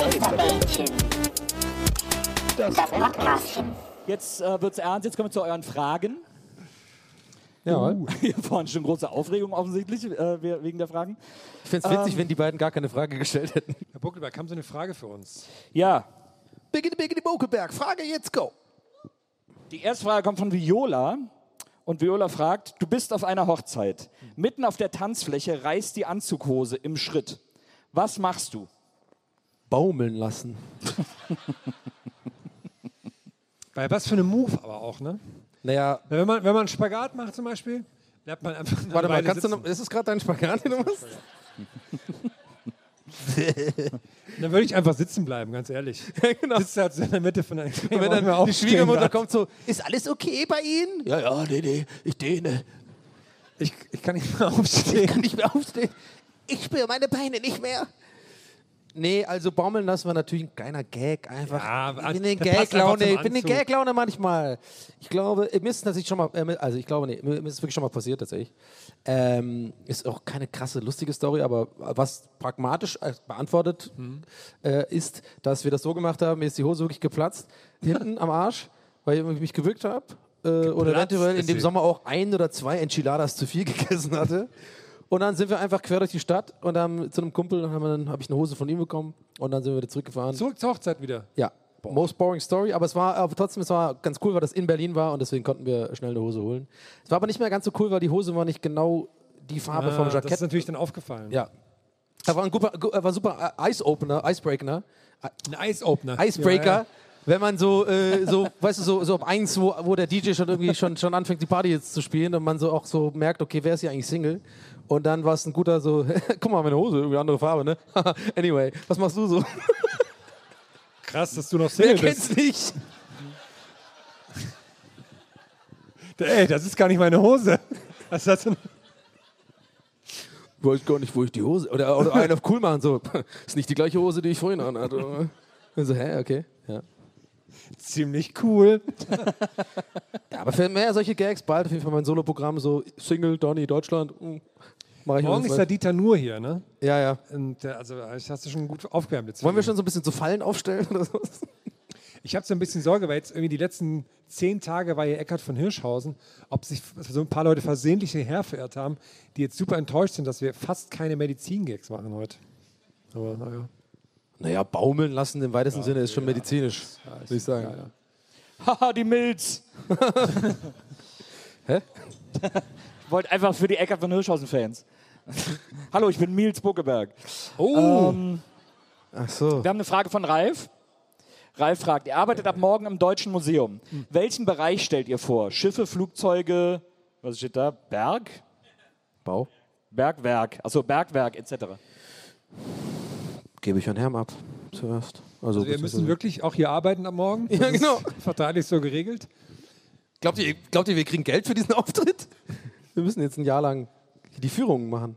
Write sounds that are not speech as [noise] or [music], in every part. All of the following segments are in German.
Geisterbällchen. Das Podcastchen. Jetzt äh, wird's ernst, jetzt kommen wir zu euren Fragen. Ja. [laughs] Hier vorne schon große Aufregung offensichtlich äh, we- wegen der Fragen. Ich fände es witzig, wenn die beiden gar keine Frage gestellt hätten. Herr Buckelberg, haben Sie eine Frage für uns? Ja, Biggity Biggity Bokeberg, Frage jetzt, go! die erste Frage kommt von Viola. Und Viola fragt, du bist auf einer Hochzeit. Mitten auf der Tanzfläche reißt die Anzughose im Schritt. Was machst du? Baumeln lassen. [laughs] Bei was für einem Move aber auch, ne? Naja, Wenn man, wenn man einen Spagat macht zum Beispiel, bleibt man einfach warte mal, kannst du noch, ist es gerade dein Spagat, den du machst? [laughs] Dann würde ich einfach sitzen bleiben, ganz ehrlich. [laughs] genau. Sitzt halt so in der Mitte von der Und wenn dann die Schwiegermutter kommt so, ist alles okay bei Ihnen? Ja, ja, nee, nee, ich dehne. Ich, ich kann nicht mehr aufstehen. kann nicht mehr aufstehen. Ich spüre meine Beine nicht mehr. Nee, also baumeln lassen war natürlich ein kleiner Gag einfach. Ja, ich bin in [laughs] Gaglaune, ich bin in. Gaglaune manchmal. Ich glaube, mir ist tatsächlich schon mal, äh, also ich glaube, nee, mir ist wirklich schon mal passiert tatsächlich. Ähm, ist auch keine krasse, lustige Story, aber was pragmatisch äh, beantwortet Mhm. äh, ist, dass wir das so gemacht haben, mir ist die Hose wirklich geplatzt, [laughs] hinten am Arsch, weil ich mich gewürgt habe. Äh, oder eventuell in dem. Sommer auch ein oder zwei Enchiladas zu viel [laughs] gegessen hatte. Und dann sind wir einfach quer durch die Stadt und haben zu einem Kumpel dann habe ich eine Hose von ihm bekommen und dann sind wir wieder zurückgefahren. Zurück zur Hochzeit wieder. Ja, most boring story, aber es war aber trotzdem es war ganz cool, weil das in Berlin war und deswegen konnten wir schnell eine Hose holen. Es war aber nicht mehr ganz so cool, weil die Hose war nicht genau die Farbe Ah, vom das ist Jackett. natürlich dann aufgefallen. Ja. Er war ein guter, gu- er war super äh, Ice Opener, Icebreaker, Ein Eis-Opener. Icebreaker. Ja, ja. Wenn man so, äh, so, [laughs] weißt du, so, so ab eins, wo, wo der DJ schon irgendwie schon, schon anfängt, die Party jetzt zu spielen und man so auch so merkt, okay, wer ist hier eigentlich Single? Und dann war es ein guter so, [laughs] guck mal, meine Hose, irgendwie andere Farbe, ne? [laughs] anyway, was machst du so? [laughs] Krass, dass du noch Wer Single bist. kennt's nicht? Ey, das ist gar nicht meine Hose. Was hast du? Weiß gar nicht, wo ich die Hose, oder, oder einen auf cool machen, so, ist nicht die gleiche Hose, die ich vorhin anhatte. so, hä, okay, ja. Ziemlich cool. Ja, aber für mehr solche Gags, bald auf jeden Fall mein Soloprogramm, so Single, Donny, Deutschland, mm, Morgen ist der Dieter nur hier, ne? Ja, ja. Und der, also das hast du schon gut aufgewärmt jetzt. Wollen wir schon so ein bisschen so Fallen aufstellen oder so? [laughs] Ich habe so ein bisschen Sorge, weil jetzt irgendwie die letzten zehn Tage war hier Eckhard von Hirschhausen, ob sich so ein paar Leute versehentlich hierher verirrt haben, die jetzt super enttäuscht sind, dass wir fast keine Medizin-Gags machen heute. Aber naja. Naja, baumeln lassen im weitesten Sinne ist schon medizinisch, würde ich sagen. Haha, die Milz. [laughs] Hä? [laughs] Ich wollte einfach für die Eckart von Hirschhausen-Fans. [laughs] Hallo, ich bin Miels Buckeberg. Oh. Ähm, Ach so. wir haben eine Frage von Ralf. Ralf fragt, ihr arbeitet ab morgen im Deutschen Museum. Welchen Bereich stellt ihr vor? Schiffe, Flugzeuge, was steht da? Berg? Bau. Bergwerk, also Bergwerk etc. Gebe ich an Herrn ab zuerst. Also, Also wir müssen wirklich auch hier arbeiten am Morgen. Ja, genau. Vertraglich so geregelt. Glaubt ihr, glaubt ihr, wir kriegen Geld für diesen [laughs] Auftritt? Wir müssen jetzt ein Jahr lang die Führungen machen.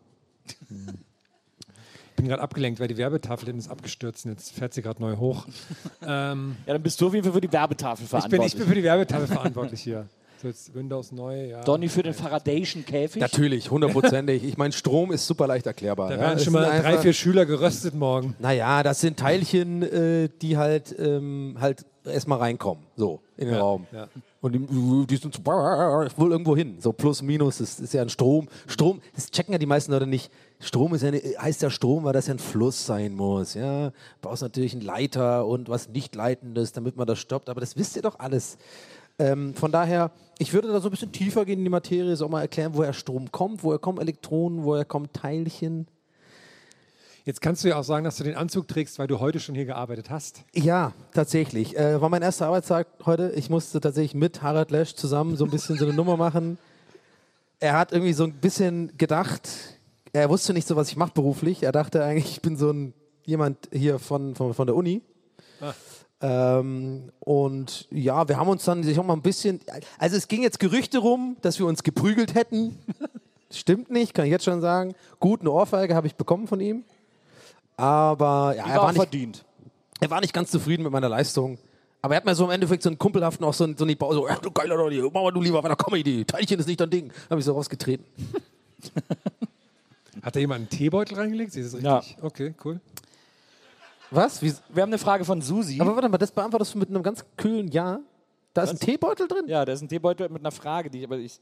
Ich bin gerade abgelenkt, weil die Werbetafel ist abgestürzt und jetzt fährt sie gerade neu hoch. [laughs] ähm, Ja, dann bist du auf jeden Fall für die Werbetafel ich, bin, verantwortlich. ich bin für die Werbetafel [laughs] verantwortlich hier. So jetzt Windows neu, ja. Donny für den Faradayschen Käfig. Natürlich, hundertprozentig. [laughs] Ich meine, Strom ist super leicht erklärbar. Da ja. werden schon mal drei, einfach- vier Schüler geröstet morgen. Naja, das sind Teilchen, äh, die halt, ähm, halt erstmal reinkommen, so in den Raum. Ja. Und die, die sind so wohl irgendwo hin. So plus, minus, das ist ja ein Strom. Strom, das checken ja die meisten Leute nicht. Strom ist ja eine, heißt ja Strom, weil das ja ein Fluss sein muss. Ja, brauchst natürlich einen Leiter und was nicht leitendes, damit man das stoppt. Aber das wisst ihr doch alles. Ähm, von daher, ich würde da so ein bisschen tiefer gehen in die Materie, so mal erklären, woher Strom kommt, woher kommen Elektronen, woher kommen Teilchen. Jetzt kannst du ja auch sagen, dass du den Anzug trägst, weil du heute schon hier gearbeitet hast. Ja, tatsächlich. Äh, war mein erster Arbeitstag heute. Ich musste tatsächlich mit Harald Lesch zusammen so ein bisschen so eine Nummer machen. Er hat irgendwie so ein bisschen gedacht, er wusste nicht so, was ich mache beruflich. Er dachte eigentlich, ich bin so ein jemand hier von, von, von der Uni. Ähm, und ja, wir haben uns dann sich auch mal ein bisschen. Also es ging jetzt Gerüchte rum, dass wir uns geprügelt hätten. [laughs] Stimmt nicht, kann ich jetzt schon sagen. Gut, eine Ohrfeige habe ich bekommen von ihm. Aber ja, Die er war war nicht, verdient. er war nicht ganz zufrieden mit meiner Leistung. Aber er hat mir so im Endeffekt so einen kumpelhaften auch so, ein- so eine Bau, so, ja, du geiler Leute, mach mal du lieber bei der Comedy. Teilchen ist nicht dein Ding. Habe ich so rausgetreten. [laughs] Hat da jemand einen Teebeutel reingelegt? Ist das richtig? Ja. Okay, cool. Was? Wie, Wir haben eine Frage von Susi. aber warte mal, das beantwortest du mit einem ganz kühlen Ja. Da ist ein Teebeutel drin? ja, da ist ein Teebeutel mit einer Frage, die ich aber ich.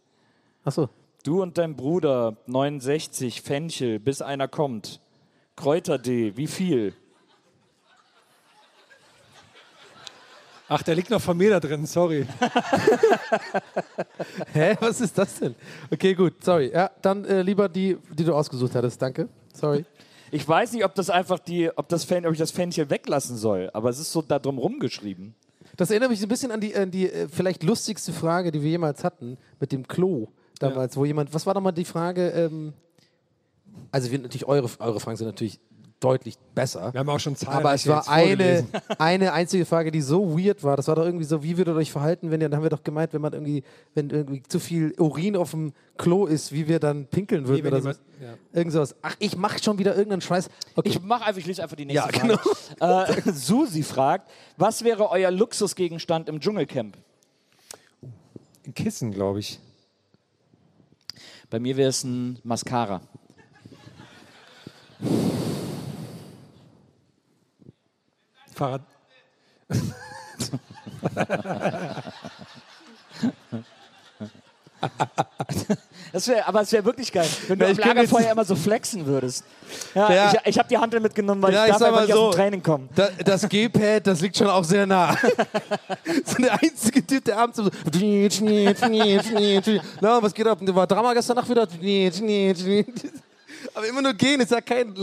Achso. Du und dein Bruder, 69, Fenchel, bis einer kommt. Kräuter-D, wie viel? Ach, der liegt noch von mir da drin, sorry. [laughs] Hä, was ist das denn? Okay, gut, sorry. Ja, dann äh, lieber die, die du ausgesucht hattest. Danke. Sorry. Ich weiß nicht, ob das einfach die, ob das Fen, ob ich das Fenchel weglassen soll, aber es ist so da drum rumgeschrieben. Das erinnert mich so ein bisschen an die, an die äh, vielleicht lustigste Frage, die wir jemals hatten, mit dem Klo damals, wo jemand, was war nochmal die Frage? Ähm, also wir, natürlich eure, eure Fragen sind natürlich deutlich besser. Wir haben auch schon Zahlen. Aber es war eine, eine einzige Frage, die so weird war. Das war doch irgendwie so, wie würdet ihr euch verhalten, wenn ihr, dann haben wir doch gemeint, wenn man irgendwie, wenn irgendwie zu viel Urin auf dem Klo ist, wie wir dann pinkeln würden Nee, oder so. ja. Irgend sowas. Ach, ich mach schon wieder irgendeinen Scheiß. Okay. Ich mach einfach, ich lese einfach die nächste Ja, Frage. Äh, [laughs] Susi fragt, was wäre euer Luxusgegenstand im Dschungelcamp? Ein Kissen, glaube ich. Bei mir wäre es ein Mascara. Fahrrad. Das wär, aber es wäre wirklich geil, wenn du Ja, am ich Lagerfeuer immer so flexen würdest. Ja, Ja. Ich, ich habe die Handel mitgenommen, weil Ja, ich ich darf sag einfach nicht aus so. dem Training kommen. Da, das G-Pad, das liegt schon auch sehr nah. [laughs] so der einzige Typ, der abends so. Na, was geht ab? War Drama gestern Nacht wieder? Aber immer nur gehen, ist ja kein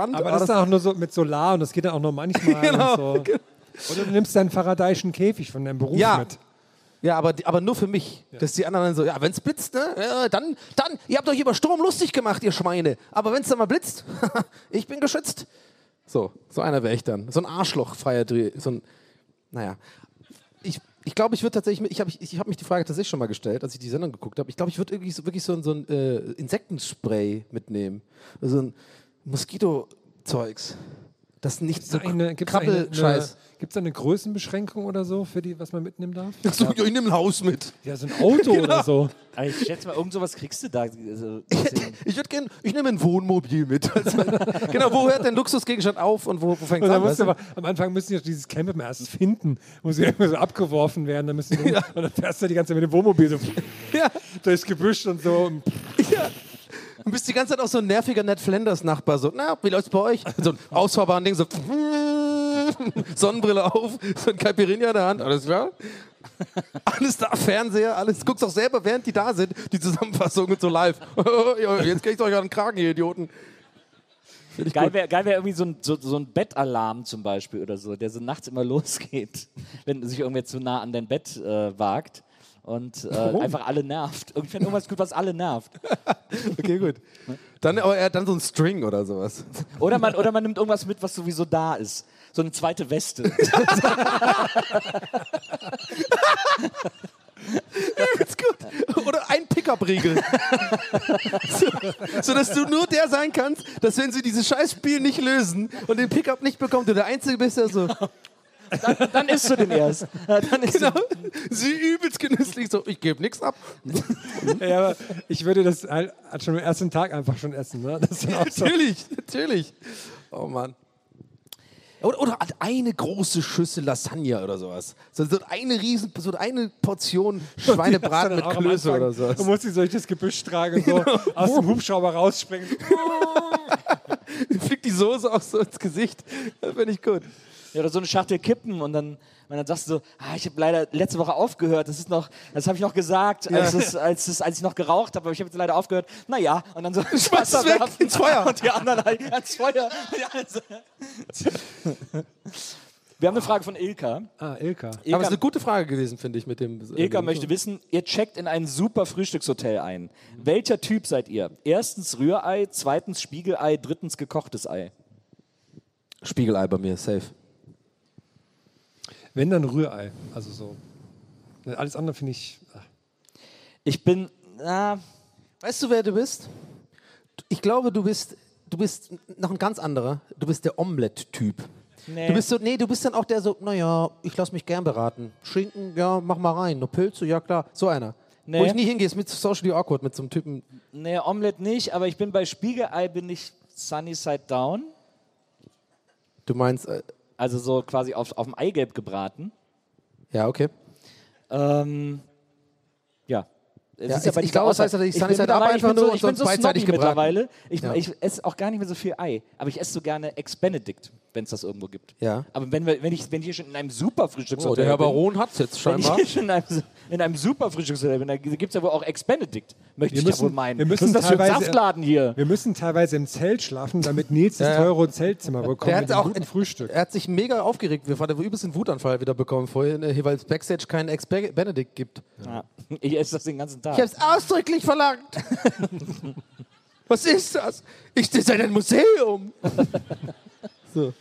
Laufband. Aber das ist dann auch nur so mit Solar und das geht dann auch nur manchmal. [laughs] Genau. und so. Oder du nimmst deinen faradayischen Käfig von deinem Beruf Ja. mit. Ja, aber, aber nur für mich. Dass die anderen dann so, ja, wenn es blitzt, ne, ja, dann, dann, ihr habt euch über Sturm lustig gemacht, ihr Schweine. Aber wenn es dann mal blitzt, [laughs] ich bin geschützt. So, so einer wäre ich dann. So ein Arschloch-freier Dreh. So ein, naja. Ich, ich glaube, ich würde tatsächlich, ich habe ich, ich hab mich die Frage tatsächlich schon mal gestellt, als ich die Sendung geguckt habe. Ich glaube, ich würde wirklich so, wirklich so, ein- so ein äh, Insektenspray mitnehmen. So ein Moskito-Zeugs. Das nicht so Gibt es eine, Krabbelscheiß. gibt's da eine Größenbeschränkung oder so, für die, was man mitnehmen darf? So, ja, ich nehme ein Haus mit. Ja, so ein Auto [laughs] Genau. oder so. Aber ich schätze mal, irgend sowas kriegst du da. Also, [laughs] Ich würde gerne, ich nehme ein Wohnmobil mit. [laughs] Also, genau, wo hört dein Luxusgegenstand auf und wo, wo fängt es an? musst weißt du du? aber, am Anfang müssen die doch dieses Camp immer erst finden. Muss ja immer so abgeworfen werden. Dann müssen die, Und dann fährst du die ganze Zeit mit dem Wohnmobil so Ja, durchs Gebüsch und so. Und du bist die ganze Zeit auch so ein nerviger Ned Flanders-Nachbar. So, na, wie läuft's bei euch? [laughs] So ein ausfahrbaren Ding, so [laughs] Sonnenbrille auf, [laughs] so ein Caipirinha in der Hand, alles klar? Alles da, Fernseher, alles. Guckst auch selber, während die da sind, die Zusammenfassung und so live. Jetzt krieg ich euch an den Kragen, ihr Idioten. Geil wäre wär irgendwie so ein, so, so ein Bettalarm zum Beispiel oder so, der so nachts immer losgeht, wenn sich irgendwer zu nah an dein Bett äh, wagt und äh, einfach alle nervt. Finde irgendwas gut, was alle nervt. [laughs] Okay, gut. Dann, aber er hat dann so ein String oder sowas. Oder man, oder man nimmt irgendwas mit, was sowieso da ist. So eine zweite Weste. [laughs] Ist gut. Oder ein Pickup-Riegel. so, so dass du nur der sein kannst, dass wenn sie dieses Scheißspiel nicht lösen und den Pickup nicht bekommt, du der Einzige bist, der so, Dann isst du den erst. Ja, [laughs] Dann isst genau, du, sie übelst genüsslich so, ich gebe nichts ab. [laughs] ja, aber ich würde das halt schon am ersten Tag einfach schon essen. Ne? Das ist dann auch so. natürlich, natürlich. Oh Mann. Oder, oder eine große Schüssel Lasagne oder sowas. So, so eine riesen, so eine Portion [laughs] Schweinebraten mit Klöße oder sowas. Du musst sie durch das Gebüsch tragen und so aus dem Hubschrauber rausspringen. Fliegt die Soße auch so ins Gesicht. Das finde ich gut. Ja, oder so eine Schachtel Kippen und dann, und dann sagst du so, ah, ich habe leider letzte Woche aufgehört, das ist noch, das habe ich noch gesagt, als, es, als, es, als ich noch geraucht habe, aber ich habe jetzt leider aufgehört. Naja, und dann so [laughs] es weg, werfen. ins Feuer. [laughs] Und die anderen halt ins Feuer. So. [laughs] Wir haben eine Frage von Ilka. Ah, Ilka. Aber es Ilka, ist eine gute Frage gewesen, finde ich, mit dem. Ilka möchte wissen, ihr checkt in ein super Frühstückshotel ein. Welcher Typ seid ihr? Erstens Rührei, zweitens Spiegelei, drittens gekochtes Ei. Spiegelei bei mir, safe. Wenn dann Rührei. Also so. Alles andere finde ich. ah. Ich bin, na, Weißt du, wer du bist? Ich glaube, du bist, du bist noch ein ganz anderer. Du bist der Omelette-Typ. nee. Du bist so, nee, du bist dann auch der so, naja, ich lass mich gern beraten. Schinken, ja, mach mal rein. Noch Pilze, ja klar. So einer. Nee. Wo ich nie hingehe, ist mit Socially Awkward, mit so einem Typen. Nee, Omelette nicht, aber ich bin bei Spiegelei bin ich Sunny Side Down. Du meinst, äh, Also so quasi auf, auf dem Eigelb gebraten. ja, okay. Ähm, ja. Es Ja, ist ja ich- bei ich glaube, das heißt, ich ich bin Up mittlerweile- einfach nur so, ich bin so beidseitig gebraten. mittlerweile. Ich, Ja. ich esse auch gar nicht mehr so viel Ei. Aber ich esse so gerne Ex Benedict, wenn es das irgendwo gibt. Ja. Aber wenn, wir, wenn, ich, wenn ich hier schon in einem super Frühstückshotel Oh, der Herr bin, Baron hat es jetzt wenn ich scheinbar. hier schon in einem, in einem super Frühstückshotel bin, da gibt es ja wohl auch Ex Benedict, möchte Wir ich ja müssen- wohl meinen. wir müssen Was ist das für ein teilweise- Saftladen hier? Wir müssen teilweise im Zelt schlafen, damit Nils das Ja, ja. teure Zeltzimmer bekommt Der mit hat auch guten Frühstück. Er hat sich mega aufgeregt. Wir hatten übelst einen Wutanfall wieder bekommen vorhin, äh, weil es Backstage keinen Ex-Benedict gibt. Ja. [laughs] Ich esse das den ganzen Tag. Ich habe es ausdrücklich verlangt. [laughs] Was ist das? Ich, das ist ein Museum. [laughs] so.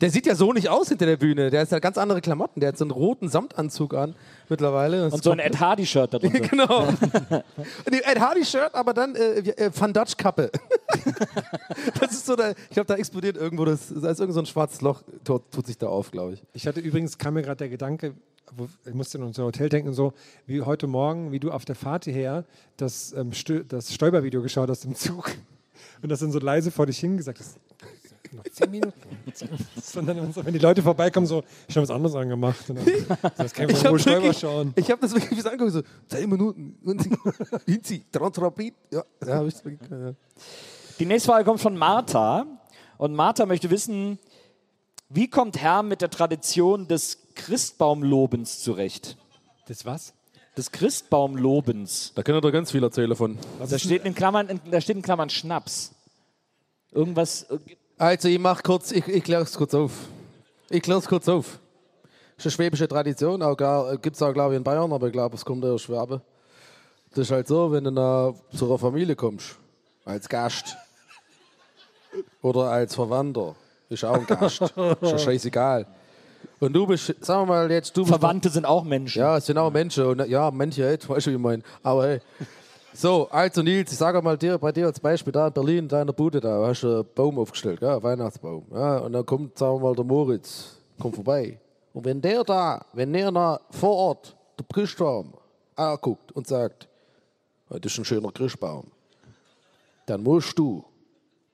Der sieht ja so nicht aus hinter der Bühne. Der hat ja ganz andere Klamotten. Der hat so einen roten Samtanzug an mittlerweile. Das Und so ein Ed Hardy-Shirt darunter. [laughs] Genau. Und die Ed Hardy-Shirt, aber dann äh, äh, Van Dutch-Kappe. [laughs] das ist so, der, ich glaube, da explodiert irgendwo, das, da ist irgend so ein schwarzes Loch, tut, tut sich da auf, glaube ich. Ich hatte übrigens, kam mir gerade der Gedanke, wo, ich musste an unser Hotel denken, so wie heute Morgen, wie du auf der Fahrt hierher das, ähm, Stö das Stäubervideo geschaut hast im Zug und das dann so leise vor dich hingesagt hast. Noch zehn Minuten. [laughs] Sondern wenn die Leute vorbeikommen, so, ich habe was anderes angemacht. Dann, [laughs] das kann mal wohl habe wirklich, schauen. ich hab das wirklich so angeguckt, so 10 Minuten. [laughs] Hinzi, Trantrapid. Ja, ja, hab ich. Die nächste Frage kommt von Martha. Und Martha möchte wissen, wie kommt Herr mit der Tradition des Christbaumlobens zurecht? Das was? Des Christbaumlobens. Da können wir ganz viel erzählen von. Da steht in Klammern, in, da steht in Klammern Schnaps. Irgendwas. Äh, Also, ich mach kurz, ich, ich klär's kurz auf. Ich klär's kurz auf. Das ist eine schwäbische Tradition, auch gibt es auch, glaube ich, in Bayern, aber ich glaube, es kommt aus Schwabe. Das ist halt so, wenn du zu einer Familie kommst, als Gast oder als Verwandter, ist auch ein Gast. ist ja scheißegal. Und du bist, sagen wir mal jetzt, du bist Verwandte sind auch Menschen. Ja, es sind auch Menschen. Und, ja, manche, hey, weißt du, wie ich meine. Aber hey. So, also Nils, ich sage mal dir, bei dir als Beispiel, da in Berlin, in deiner Bude, da hast du einen Baum aufgestellt, ja, einen Weihnachtsbaum. Ja, und dann kommt, sagen wir mal, der Moritz, kommt vorbei. Und wenn der da, wenn der da vor Ort der Christbaum anguckt und sagt, "Oh, das ist ein schöner Christbaum, dann musst du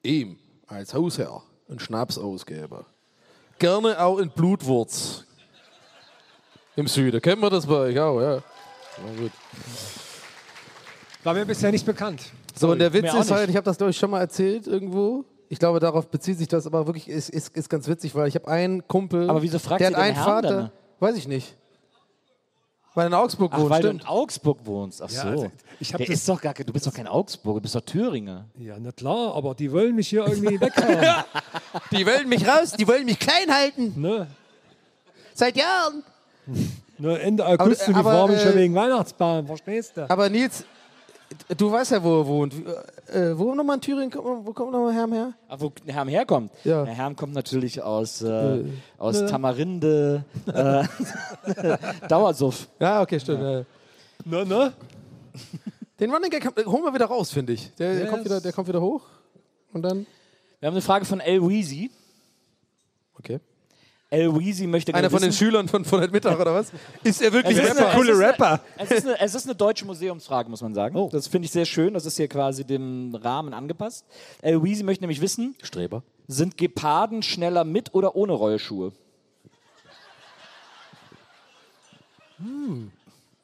ihm als Hausherr einen Schnaps ausgeben. Gerne auch in Blutwurz. Im Süden. Kennen wir das bei euch auch, ja. Na gut. War mir bisher nicht bekannt. So, und der Witz ist halt, ich habe das, glaube ich, schon mal erzählt irgendwo. Ich glaube, darauf bezieht sich das, aber wirklich ist, ist, ist ganz witzig, weil ich habe einen Kumpel. Aber wieso fragt der hat einen Herrn Vater. dann? Weiß ich nicht. Weil er in Augsburg Ach, wohnt, weil stimmt. du in Augsburg wohnst. Ach so. also ich Der ist doch gar, du bist doch kein Augsburger, du bist doch Thüringer. Ja, na klar, aber die wollen mich hier irgendwie weghauen. [laughs] Die wollen mich raus, die wollen mich klein halten. ne? Seit Jahren. Nur Ende August Aber- und die aber, Frau mich schon äh, wegen Weihnachtsbaum, verstehst du? Aber Nils, du weißt ja, wo er wohnt. Äh, wo nochmal in Thüringen? Kommt- Wo kommt nochmal Herr her? Ach, wo Herm herkommt? Ja. Der Herm kommt natürlich aus, äh, aus Tamarinde, äh, [laughs] Dauersuff. Ja, okay, stimmt. ja. Ne, ne? Den Running Gag haben- holen wir wieder raus, finde ich. Der, der, Yes. kommt wieder, der kommt wieder hoch. Und dann. Wir haben eine Frage von El Weezy. Okay. El Weezy möchte Einer gerne von den wissen, Schülern von, von heute Mittag oder was? Ist er wirklich Es ist Rapper? eine- Coole es ist eine- Rapper. Es ist, eine, es ist eine deutsche Museumsfrage, muss man sagen. Oh. Das finde ich sehr schön. Das ist hier quasi dem Rahmen angepasst. El Weezy möchte nämlich wissen, Streber. sind Geparden schneller mit oder ohne Rollschuhe?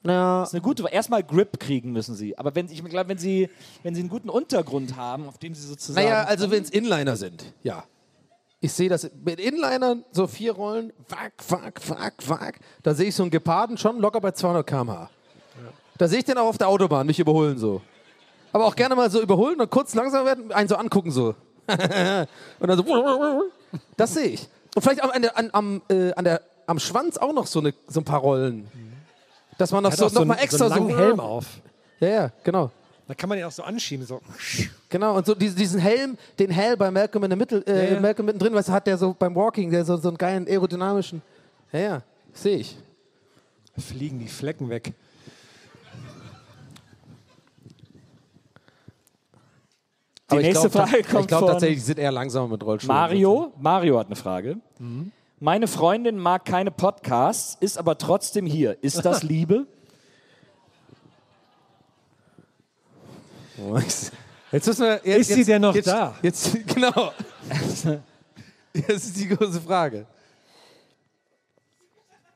Ja, Das ist eine gute. Erstmal Grip kriegen müssen sie. Aber wenn, ich glaube, wenn sie, wenn sie einen guten Untergrund haben, auf dem sie sozusagen. naja, also wenn es Inliner sind, ja. Ich sehe das mit Inlinern, so vier Rollen, wack, wack, wack, wack. Da sehe ich so einen Geparden schon locker bei 200 km/h. Da sehe ich den auch auf der Autobahn, mich überholen so. Aber auch gerne mal so überholen und kurz langsam werden, einen so angucken so. [laughs] und dann so. Das sehe ich. Und vielleicht auch an der, an, am, äh, an der, am Schwanz auch noch so, eine, so ein paar Rollen. Dass man noch so, noch so, mal extra so einen so. Helm auf. Ja, ja, genau. Da kann man den auch so anschieben. So. Genau, und so diesen, Helm, den Hell bei Malcolm in der Mitte, äh, Ja, ja. Malcolm mittendrin, was hat der so beim Walking, der so, so einen geilen aerodynamischen. Ja, ja, sehe ich. Fliegen die Flecken weg. Die Aber ich nächste glaub, Frage kommt Ich glaube tatsächlich, die sind eher langsamer mit Rollschuhen. Mario. Mario hat eine Frage. Meine Freundin mag keine Podcasts, ist aber trotzdem hier. Ist das [laughs] Liebe? Jetzt müssen wir, jetzt, Ist sie jetzt, denn noch jetzt, da? Jetzt, [laughs] genau. Das ist die große Frage.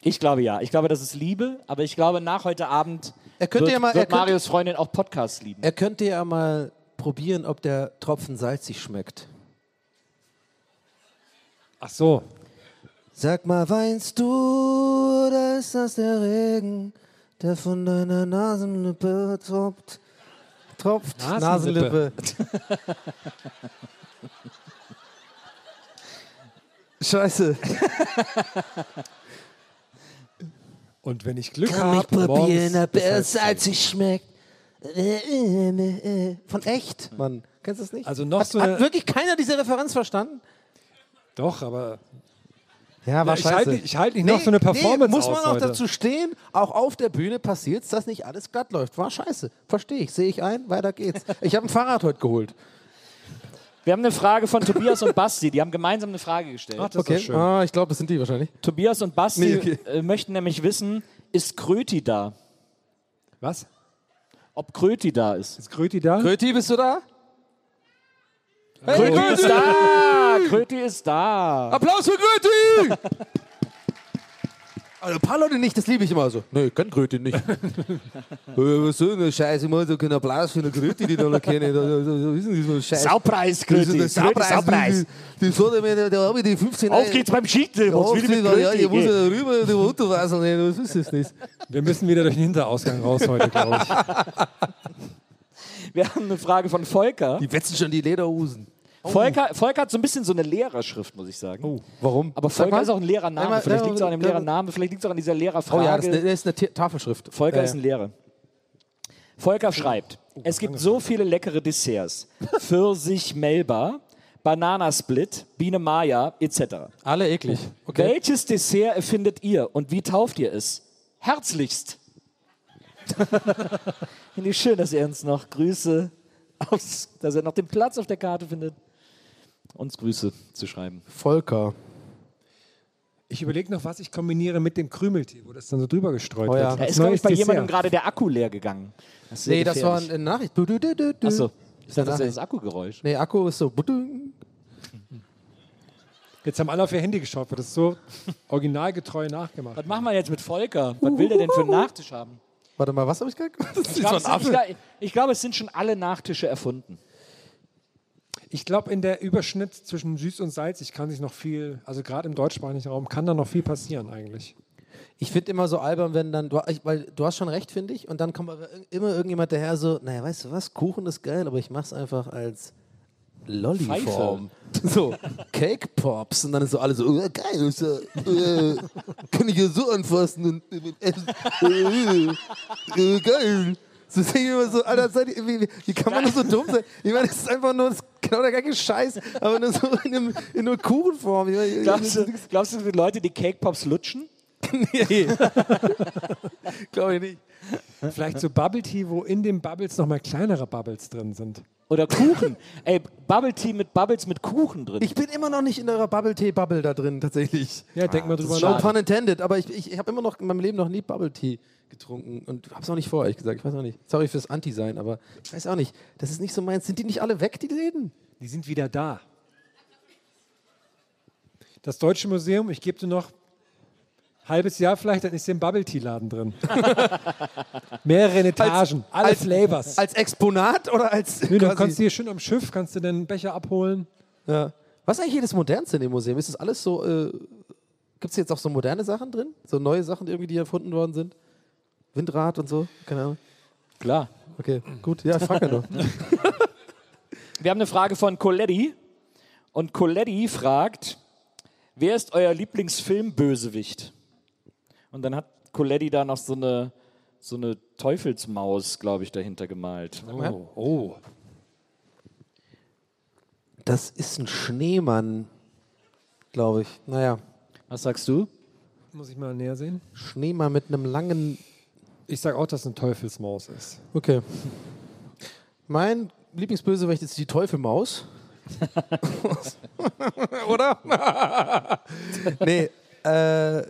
Ich glaube ja. Ich glaube, das ist Liebe, aber ich glaube, nach heute Abend Er könnte wird, ja mal- er wird könnte- Marios Freundin auch Podcasts lieben. Er könnte ja mal probieren, ob der Tropfen salzig schmeckt. Ach so. Sag mal, weinst du oder ist das der Regen, der von deiner Nasenlippe tropft? Tropft. Nasenlippe. [laughs] Scheiße. Und wenn ich Glück habe, probieren, ob bis er salzig schmeckt. Von echt, Mann. Kennst du das nicht? Also noch hat, so hat wirklich keiner diese Referenz verstanden? Doch, aber Ja, war ich halte nicht- ich halte nicht noch so eine Performance nee, muss man aus auch heute. dazu stehen, auch auf der Bühne passiert es, dass nicht alles glatt läuft. War scheiße. Verstehe ich, sehe ich ein, weiter geht's. Ich habe ein Fahrrad heute geholt. Wir haben eine Frage von Tobias und Basti. Die haben gemeinsam eine Frage gestellt. ach, das ist doch schön. Ah, ich glaube, das sind die wahrscheinlich. Tobias und Basti Nee, okay. äh, möchten nämlich wissen, ist Kröti da? Was? Ob Kröti da ist. Ist Kröti da? Gröti, bist du da? Hey, Kröti ist da! Kröti ist da! Applaus für Gröti! [laughs] Also ein paar Leute nicht, das liebe ich immer so. Nee, ich kann Gröti nicht. [laughs] äh, was soll denn das Scheiße? Ich muss so keinen Applaus für eine Gröti, die da noch kennen. Da, da, wissen so ein Scheiß. Saupreis, Das Kröti. der Saupreis. Saupreis. Die, die sagt mir, da habe ich die 15 Auf geht's beim Schieten. Ja, auf Was will ich mit geht's, ja, ich muss ja rüber, die Unterwasser nehmen, was ist das nicht? Wir müssen wieder durch den Hinterausgang raus heute, glaube ich. [laughs] Wir haben eine Frage von Volker. Die wetzen schon die Lederhosen. Volker, Volker hat so ein bisschen so eine Lehrerschrift, muss ich sagen. Warum? Aber Volker ist auch ein Lehrername. Einmal- Vielleicht ja, liegt es auch an dem ja, Lehrername, vielleicht liegt es auch an dieser Lehrerfrage. Oh ja, das ist eine, Tafelschrift. Volker Ja, ist ein Lehrer. Volker schreibt, es gibt so viele leckere Desserts. Pfirsich Melba, Bananasplit, Biene Maya etc. Alle eklig. Okay. Welches Dessert erfindet ihr und wie tauft ihr es? Herzlichst. [laughs] Finde ich schön, dass er uns noch Grüße, aus, dass er noch den Platz auf der Karte findet, uns Grüße zu schreiben. Volker. Ich überlege noch, was ich kombiniere mit dem Krümeltee, wo das dann so drüber gestreut Oh ja. wird. Da ist, glaube ich, bei Dessert. jemandem gerade der Akku leer gegangen. Das Nee, das war eine Nachricht. Du, du, du, du. Achso, ich dachte, das ist das Akkugeräusch. Nee, Akku ist so. Jetzt haben alle auf ihr Handy geschaut, wird das so originalgetreu nachgemacht. Was machen wir jetzt mit Volker? Was will der denn für einen Nachtisch haben? Warte mal, was habe ich? Das ist Ich glaube, glaub- ich glaube, es sind schon alle Nachtische erfunden. Ich glaube, in der Überschnitt zwischen süß und salzig kann sich noch viel, also gerade im deutschsprachigen Raum, kann da noch viel passieren eigentlich. Ich finde immer so albern, wenn dann, du, ich, weil du hast schon recht, finde ich, und dann kommt aber immer irgendjemand daher so, naja, weißt du was, Kuchen ist geil, aber ich mach's einfach als Lolliform. So, Cake Pops. Und dann ist so alles so, äh, geil, ist ja, äh, kann ich ja so anfassen und äh, essen. Äh, äh, geil. So denke ich immer so, Alter, seid ihr, wie, wie kann man nur so dumm sein? Ich meine, das ist einfach nur, das genau der gleiche Scheiß, aber nur so in, einem, in einer Kuchenform. Glaubst du, glaubst du, die Leute, die Cake Pops lutschen? nee. [laughs] Glaube ich nicht. Vielleicht so Bubble Tea, wo in den Bubbles nochmal kleinere Bubbles drin sind. Oder Kuchen. Ey, Bubble Tea mit Bubbles mit Kuchen drin. Ich bin immer noch nicht in eurer Bubble-Tea-Bubble da drin, tatsächlich. Ja, denk mal drüber No nach. pun intended, aber ich, ich, ich habe immer noch in meinem Leben noch nie Bubble Tea getrunken und habe es auch nicht vor, ehrlich gesagt. Ich weiß auch nicht. Sorry fürs Anti-Sein, aber ich weiß auch nicht. Das ist nicht so meins. Sind die nicht alle weg, die Läden? Die sind wieder da. Das Deutsche Museum, ich gebe dir noch halbes Jahr vielleicht, dann ist hier ein Bubble Tea Laden drin. [laughs] Mehrere Etagen, alle als- Flavors. Als Exponat oder als. Nee, du quasi- kannst hier schön am Schiff, kannst du den Becher abholen. ja. Was ist eigentlich hier das Modernste in dem Museum? Ist das alles so. Äh, Gibt es jetzt auch so moderne Sachen drin? So neue Sachen, irgendwie, die erfunden worden sind? Windrad und so? Keine Ahnung. Klar. Okay, gut. Ja, ich frage ja nur. [laughs] Wir haben eine Frage von Coletti. Und Coletti fragt, wer ist euer Lieblingsfilm-Bösewicht? Und dann hat Coletti da noch so eine, so eine Teufelsmaus, glaube ich, dahinter gemalt. Oh, oh. Das ist ein Schneemann, glaube ich. Naja, Was sagst du? Muss ich mal näher sehen? Schneemann mit einem langen. Ich sag auch, dass es eine Teufelsmaus ist. Okay. Mein Lieblingsbösewicht ist die Teufelmaus. [laughs] Oder? [laughs] nee, äh,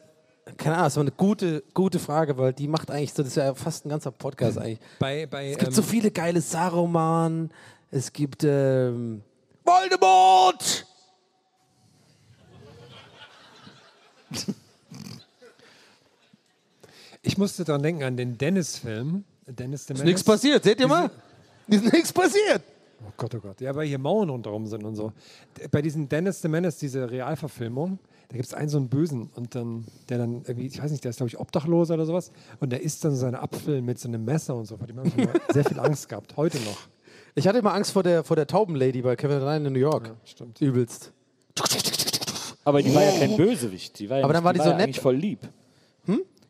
keine Ahnung, das war eine gute, gute Frage, weil die macht eigentlich so, das ist ja fast ein ganzer Podcast eigentlich. Bei, bei, Es gibt ähm, so viele geile Saruman, es gibt ähm, Voldemort! [laughs] ich musste daran denken, an den Dennis-Film. Dennis the Ist nichts passiert, seht ihr mal? Ist nichts passiert. Oh Gott, oh Gott. Ja, weil hier Mauern rundherum sind und so. Bei diesen Dennis the Menace, diese Realverfilmung, da gibt es einen so einen Bösen und dann, der dann irgendwie, ich weiß nicht, der ist glaube ich obdachlos oder sowas und der isst dann seine Apfel mit so einem Messer und so. Vor dem habe ich immer sehr viel Angst gehabt, heute noch. Ich hatte immer Angst vor der, vor der Taubenlady bei Kevin Allein in New York. Ja, stimmt. Übelst. Aber die war ja kein Bösewicht. Die war ja Aber nicht, dann war die war so ja nett. voll lieb.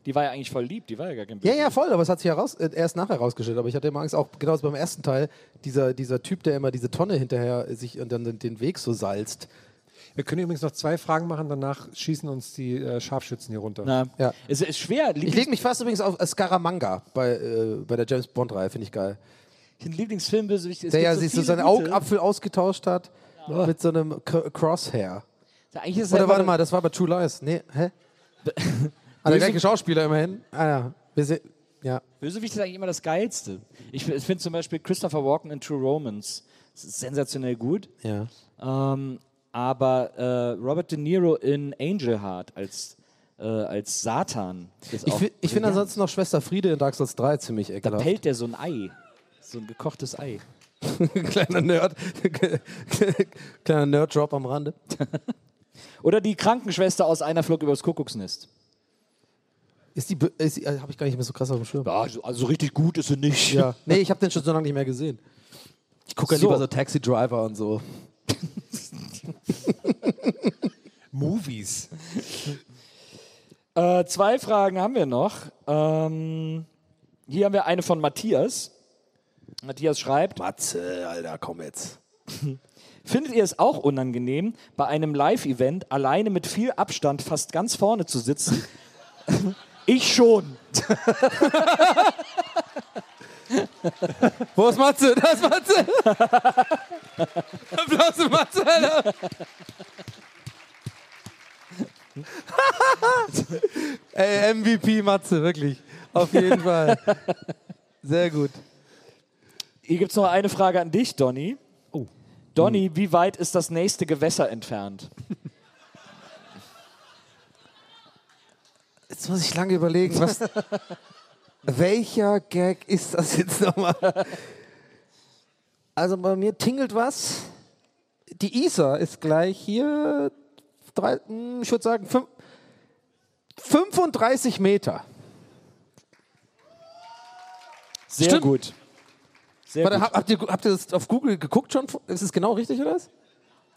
Die war ja eigentlich voll lieb, die war ja gar kein Ja, Bösewicht. ja, voll, aber es hat sich heraus, äh, erst nachher herausgestellt. Aber ich hatte immer Angst, auch genau beim ersten Teil, dieser, dieser Typ, der immer diese Tonne hinterher sich und dann den- den Weg so salzt. Wir können übrigens noch zwei Fragen machen, danach schießen uns die äh, Scharfschützen hier runter. Na, Ja. Es ist schwer. Ich lege mich fast übrigens auf Scaramanga bei, äh, bei der James Bond-Reihe, finde ich geil. ein Lieblingsfilmbösewicht ist. Der ja sich so seinen Augapfel ausgetauscht hat mit so einem K Crosshair. Oder warte mal, das war bei True Lies. Nee, hä? [laughs] ah, der gleiche Schauspieler immerhin. Ah ja. Wir ja. Bösewicht ist eigentlich immer das Geilste. Ich, ich finde zum Beispiel Christopher Walken in True Romance sensationell gut. ja. Ähm, aber äh, Robert De Niro in Angel Heart als, äh, als Satan ist Ich, fi- ich finde ansonsten noch Schwester Friede in Dark Souls 3 ziemlich Da ekelhaft. pellt der so ein Ei. So ein gekochtes Ei. [laughs] Kleiner Nerd. Kleiner Nerd-Drop am Rande. [laughs] Oder die Krankenschwester aus einer Flug übers Kuckucksnest. Ist die, ist die habe ich gar nicht mehr so krass auf dem Schirm. Ja, also, also richtig gut ist sie nicht. Ja. [laughs] Nee, ich habe den schon so lange nicht mehr gesehen. Ich gucke ja So. lieber so Taxi Driver und so. [laughs] Movies. Äh, zwei Fragen haben wir noch. Ähm, hier haben wir eine von Matthias. Matthias schreibt, Matze, Alter, komm jetzt. [laughs] findet ihr es auch unangenehm, bei einem Live-Event alleine mit viel Abstand fast ganz vorne zu sitzen? Ich schon. Wo ist Matze? Da ist Matze. Applaus für Matze, Alter. Ey, MVP Matze, wirklich. Auf jeden Fall. Sehr gut. Hier gibt es noch eine Frage an dich, Donny. Oh. Donny, wie weit ist das nächste Gewässer entfernt? Jetzt muss ich lange überlegen, was. [laughs] welcher Gag ist das jetzt nochmal? Also bei mir tingelt was. Die Isar ist gleich hier, drei, hm, ich würde sagen, fünf, 35 Meter. Sehr Stimmt. gut. Sehr Warte, gut. hab- habt, ihr, habt ihr das auf Google geguckt schon? Ist es genau richtig oder was?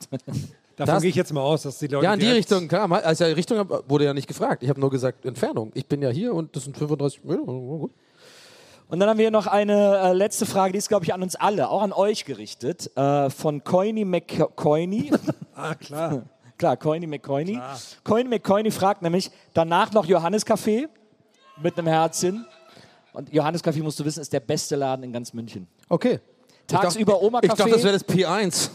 [laughs] Davon Das- gehe ich jetzt mal aus, dass die Leute. Ja, in die Richtung, klar. Also Richtung hab- wurde ja nicht gefragt. Ich habe nur gesagt Entfernung. Ich bin ja hier und das sind 35 Meter. Gut. Und dann haben wir noch eine äh, letzte Frage, die ist, glaube ich, an uns alle, auch an euch gerichtet, äh, von Coiny McCoiny. [laughs] Ah, klar. [laughs] Klar, Coiny McCoiny. Coiny McCoiny fragt nämlich danach noch Johannes Café mit einem Herzchen. Und Johannes Café, musst du wissen, ist der beste Laden in ganz München. Okay. Tagsüber Oma Ich dachte, Café, das wäre das P1.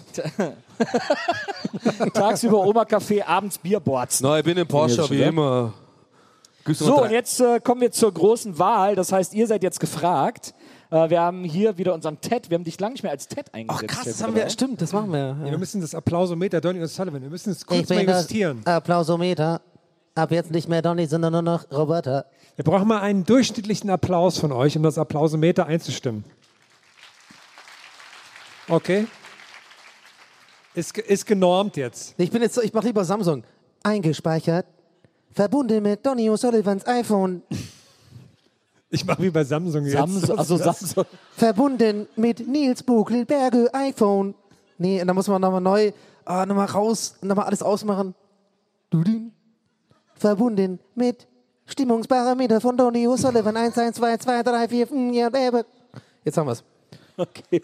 [laughs] tagsüber Oma Café, abends Bierbords. Nein, ich bin im Porsche, wie oder? immer. Grüß So, und jetzt äh, kommen wir zur großen Wahl. Das heißt, ihr seid jetzt gefragt. Äh, wir haben hier wieder unseren Ted. Wir haben dich lange nicht mehr als Ted eingesetzt. Ach krass, das haben wir, dabei. stimmt, das machen wir. Ja, Ja. wir müssen das Applausometer, Donny und Sullivan, wir müssen es kurz Ich mal justieren. Applausometer. Ab jetzt nicht mehr Donny, sondern nur noch Roberta. Wir brauchen mal einen durchschnittlichen Applaus von euch, um das Applausometer einzustimmen. Okay? Ist, ist genormt jetzt. Ich bin jetzt, so- ich mache lieber Samsung. Eingespeichert. Verbunden mit Donny O'Sullivans iPhone. Ich mache wie bei Samsung jetzt. Samsung, [laughs] also Samsung. Verbunden mit Nils Buckelberge iPhone. Nee, und dann muss man nochmal neu, ah, nochmal raus, nochmal alles ausmachen. Verbunden mit Stimmungsparameter von Donny O'Sullivan. 1, 1, 2, 2, 3, 4, 5, ja, Baby. Jetzt haben wir's. Okay.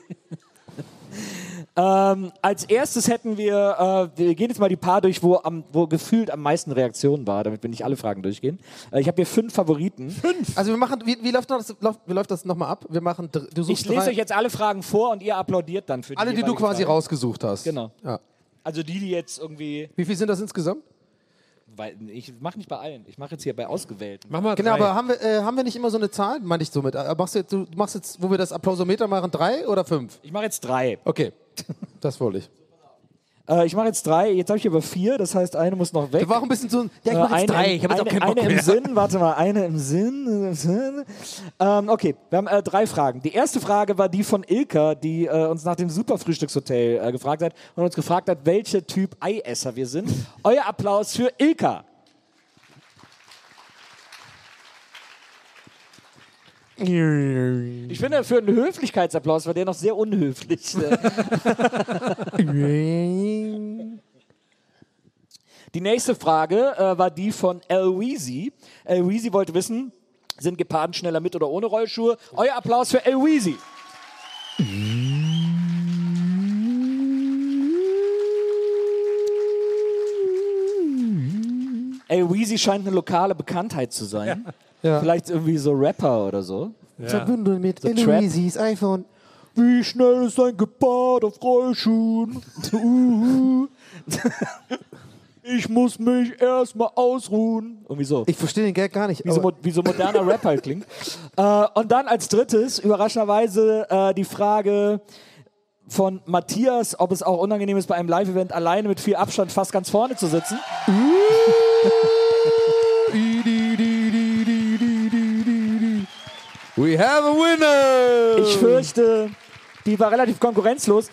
Ähm, als erstes hätten wir, äh, wir gehen jetzt mal die paar durch, wo, am, wo gefühlt am meisten Reaktionen war, damit wir nicht alle Fragen durchgehen. Äh, ich habe hier fünf Favoriten. Also wir machen, wie, wie läuft das, läuft, wie läuft das nochmal ab? Wir machen, du suchst Ich lese drei, euch jetzt alle Fragen vor und ihr applaudiert dann für die alle, die du quasi Frage. rausgesucht hast. Genau. Ja. Also die, die jetzt irgendwie, Wie viel sind das insgesamt? weil ich mache nicht bei allen, ich mache jetzt hier bei ausgewählten. Mach mal Genau, drei. aber haben wir, äh, haben wir nicht immer so eine Zahl? Meinte ich somit. Äh, machst du, jetzt, du machst jetzt, wo wir das Applausometer machen, drei oder fünf? Ich mache jetzt drei. Okay, [laughs] das wollte ich. Äh, ich mache jetzt drei, jetzt habe ich aber vier, das heißt, eine muss noch weg. Da war auch ein bisschen so, ja, ich Äh, mach jetzt eine drei, im- ich habe jetzt auch eine, keinen Bock eine im mehr. Sinn, [laughs] warte mal, eine im Sinn. im Sinn. Ähm, okay, wir haben äh, drei Fragen. Die erste Frage war die von Ilka, die äh, uns nach dem Superfrühstückshotel äh, gefragt hat und uns gefragt hat, welcher Typ Eiesser wir sind. Euer Applaus für Ilka. Ich finde, für einen Höflichkeitsapplaus war der noch sehr unhöflich. [laughs] Die nächste Frage äh, war die von Elweezy. Elweezy wollte wissen, sind Geparden schneller mit oder ohne Rollschuhe? Euer Applaus für Elweezy. Elweezy scheint eine lokale Bekanntheit zu sein. Ja. Vielleicht irgendwie so Rapper oder so. Verbunden mit So Trap. Eloise's iPhone. Wie schnell ist ein Gepard auf Rollschuhen? Uh. ich muss mich erstmal ausruhen. Irgendwie so. Ich verstehe den Gag gar nicht. wie so, mo- wie so moderner Rap halt klingt. [laughs] Äh, und dann als drittes, überraschenderweise, äh, die Frage von Matthias, ob es auch unangenehm ist, bei einem Live-Event alleine mit viel Abstand fast ganz vorne zu sitzen. We have a winner! Ich fürchte, die war relativ konkurrenzlos.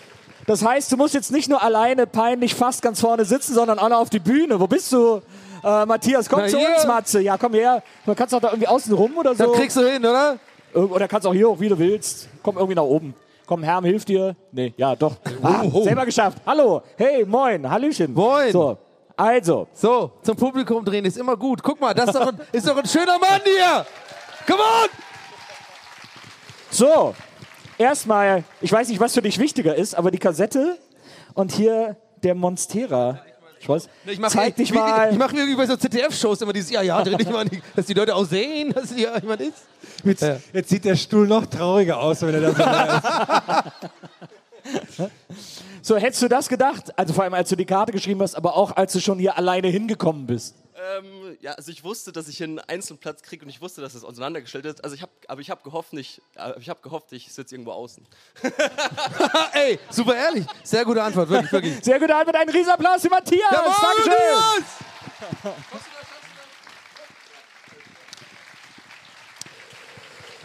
Das heißt, du musst jetzt nicht nur alleine peinlich fast ganz vorne sitzen, sondern auch noch auf die Bühne. Wo bist du? Äh, Matthias, komm Na, zu hier. uns, Matze. Ja, komm her. Du kannst doch da irgendwie außen rum oder so. Das kriegst du hin, oder? Oder kannst auch hier hoch, wie du willst. Komm irgendwie nach oben. Komm, Herm hilft dir. Nee, ja, doch. Ah, selber geschafft. Hallo. Hey, moin. Hallöchen. Moin. So, also. So, zum Publikum drehen ist immer gut. Guck mal, das ist doch ein, ist doch ein schöner Mann hier! Come on! So, erstmal, ich weiß nicht, was für dich wichtiger ist, aber die Kassette und hier der Monstera. Ich weiß, Ich mach, zeig dich mal. Ich mache wie bei so ZDF-Shows immer dieses, ja, ja, dreh dich mal, dass die Leute auch sehen, dass hier jemand ist. Jetzt, Ja. jetzt sieht der Stuhl noch trauriger aus, wenn er da so [laughs] [laughs] so, hättest du das gedacht? Also vor allem, als du die Karte geschrieben hast, aber auch als du schon hier alleine hingekommen bist. Ähm, ja, also ich wusste, dass ich hier einen Einzelplatz kriege und ich wusste, dass es auseinandergestellt ist. Also ich habe, aber ich habe gehofft, nicht, äh, ich habe gehofft, ich sitze irgendwo außen. [laughs] Ey, super ehrlich. Sehr gute Antwort, wirklich, wirklich. Sehr gut, Albert, einen Riesenapplaus für Matthias. Jawohl, Dankeschön. Matthias!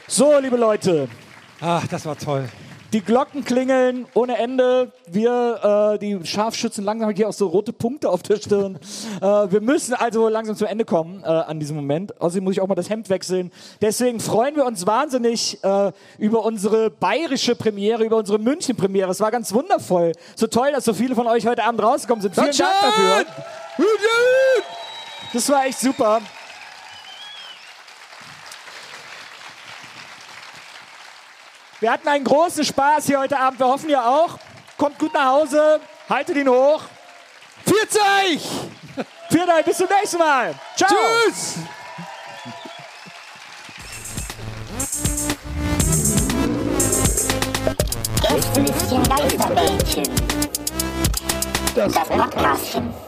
So, liebe Leute, Ach, das war toll. Die Glocken klingeln ohne Ende. Wir, äh, die Scharfschützen, langsam haben hier auch so rote Punkte auf der Stirn. äh, wir müssen also langsam zum Ende kommen äh, an diesem Moment. Außerdem muss ich auch mal das Hemd wechseln. Deswegen freuen wir uns wahnsinnig äh, über unsere bayerische Premiere, über unsere München-Premiere. Es war ganz wundervoll. So toll, dass so viele von euch heute Abend rausgekommen sind. Vielen Dank dafür. Das war echt super. Wir hatten einen großen Spaß hier heute Abend. Wir hoffen ihr auch. Kommt gut nach Hause. Haltet ihn hoch. Pfiat euch! Vielen Dank, bis zum nächsten Mal. Ciao. Tschüss! Gästelistchen Geisterbällchen. Das Podcastchen.